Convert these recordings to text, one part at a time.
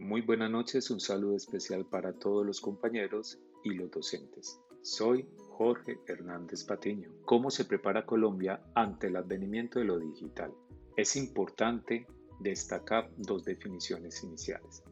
Muy buenas noches, un saludo especial para todos los compañeros y los docentes. Soy Jorge Hernández Patiño. ¿Cómo se prepara Colombia ante el advenimiento de lo digital? Es importante destacar dos definiciones iniciales,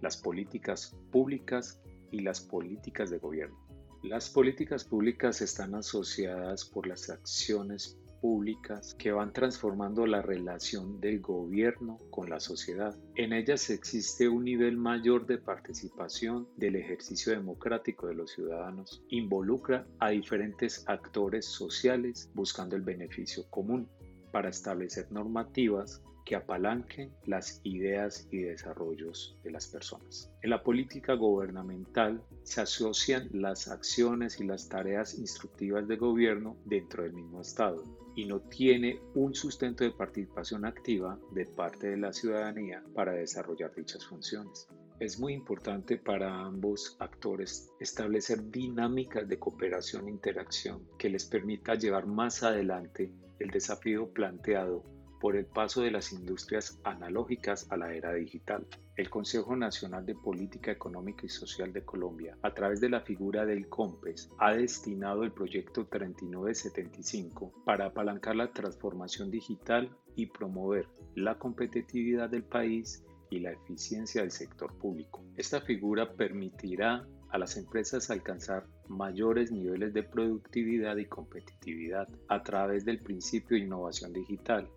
las políticas públicas y las políticas de gobierno. Las políticas públicas están asociadas por las acciones públicas que van transformando la relación del gobierno con la sociedad. En ellas existe un nivel mayor de participación del ejercicio democrático de los ciudadanos. Involucra a diferentes actores sociales buscando el beneficio común para establecer normativas que apalanquen las ideas y desarrollos de las personas. En la política gubernamental se asocian las acciones y las tareas instructivas de gobierno dentro del mismo Estado y no tiene un sustento de participación activa de parte de la ciudadanía para desarrollar dichas funciones. Es muy importante para ambos actores establecer dinámicas de cooperación e interacción que les permita llevar más adelante el desafío planteado por el paso de las industrias analógicas a la era digital. El Consejo Nacional de Política Económica y Social de Colombia, a través de la figura del COMPES, ha destinado el proyecto 3975 para apalancar la transformación digital y promover la competitividad del país y la eficiencia del sector público. Esta figura permitirá a las empresas alcanzar mayores niveles de productividad y competitividad a través del principio de innovación digital,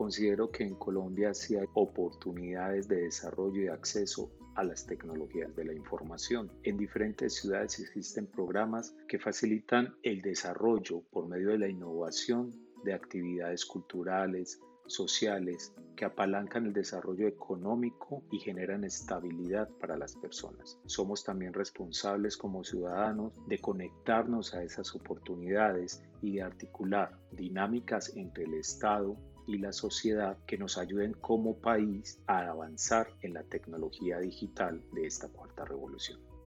Considero que en Colombia sí hay oportunidades de desarrollo y acceso a las tecnologías de la información. En diferentes ciudades existen programas que facilitan el desarrollo por medio de la innovación de actividades culturales, sociales que apalancan el desarrollo económico y generan estabilidad para las personas. Somos también responsables como ciudadanos de conectarnos a esas oportunidades y de articular dinámicas entre el Estado, y la sociedad que nos ayuden como país a avanzar en la tecnología digital de esta cuarta revolución.